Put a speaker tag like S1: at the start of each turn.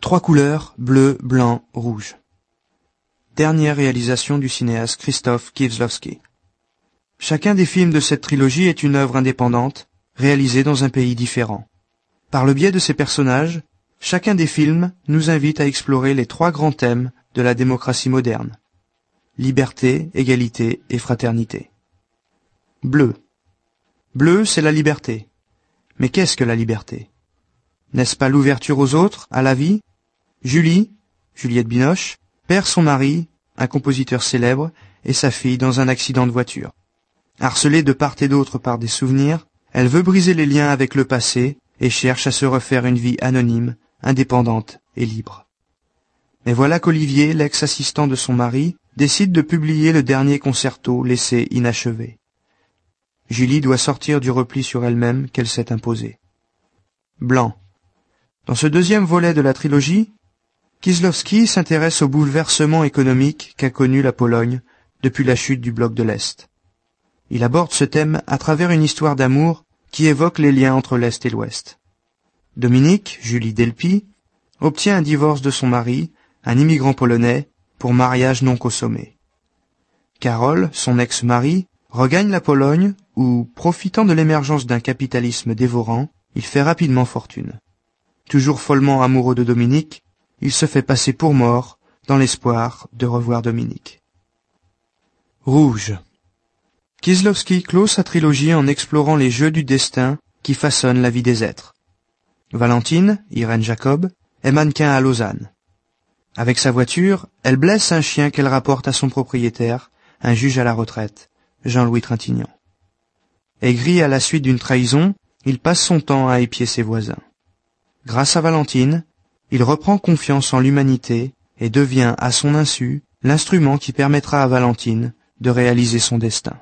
S1: Trois couleurs, bleu, blanc, rouge. Dernière réalisation du cinéaste Christophe Kieslowski. Chacun des films de cette trilogie est une œuvre indépendante, réalisée dans un pays différent. Par le biais de ses personnages, chacun des films nous invite à explorer les trois grands thèmes de la démocratie moderne. Liberté, égalité et fraternité. Bleu. Bleu, c'est la liberté. Mais qu'est-ce que la liberté? N'est-ce pas l'ouverture aux autres, à la vie? Julie, Juliette Binoche, perd son mari, un compositeur célèbre, et sa fille dans un accident de voiture. Harcelée de part et d'autre par des souvenirs, elle veut briser les liens avec le passé et cherche à se refaire une vie anonyme, indépendante et libre. Mais voilà qu'Olivier, l'ex-assistant de son mari, décide de publier le dernier concerto laissé inachevé. Julie doit sortir du repli sur elle-même qu'elle s'est imposé. Blanc. Dans ce deuxième volet de la trilogie, Kieslowski s'intéresse au bouleversement économique qu'a connu la Pologne depuis la chute du bloc de l'Est. Il aborde ce thème à travers une histoire d'amour qui évoque les liens entre l'Est et l'Ouest. Dominique, Julie Delpy, obtient un divorce de son mari, un immigrant polonais, pour mariage non consommé. Carole, son ex-mari, regagne la Pologne où, profitant de l'émergence d'un capitalisme dévorant, il fait rapidement fortune. Toujours follement amoureux de Dominique, il se fait passer pour mort dans l'espoir de revoir Dominique. Rouge. Kieslowski clôt sa trilogie en explorant les jeux du destin qui façonnent la vie des êtres. Valentine, Irène Jacob, est mannequin à Lausanne. Avec sa voiture, elle blesse un chien qu'elle rapporte à son propriétaire, un juge à la retraite, Jean-Louis Trintignant. Aigri à la suite d'une trahison, il passe son temps à épier ses voisins. Grâce à Valentine, il reprend confiance en l'humanité et devient, à son insu, l'instrument qui permettra à Valentine de réaliser son destin.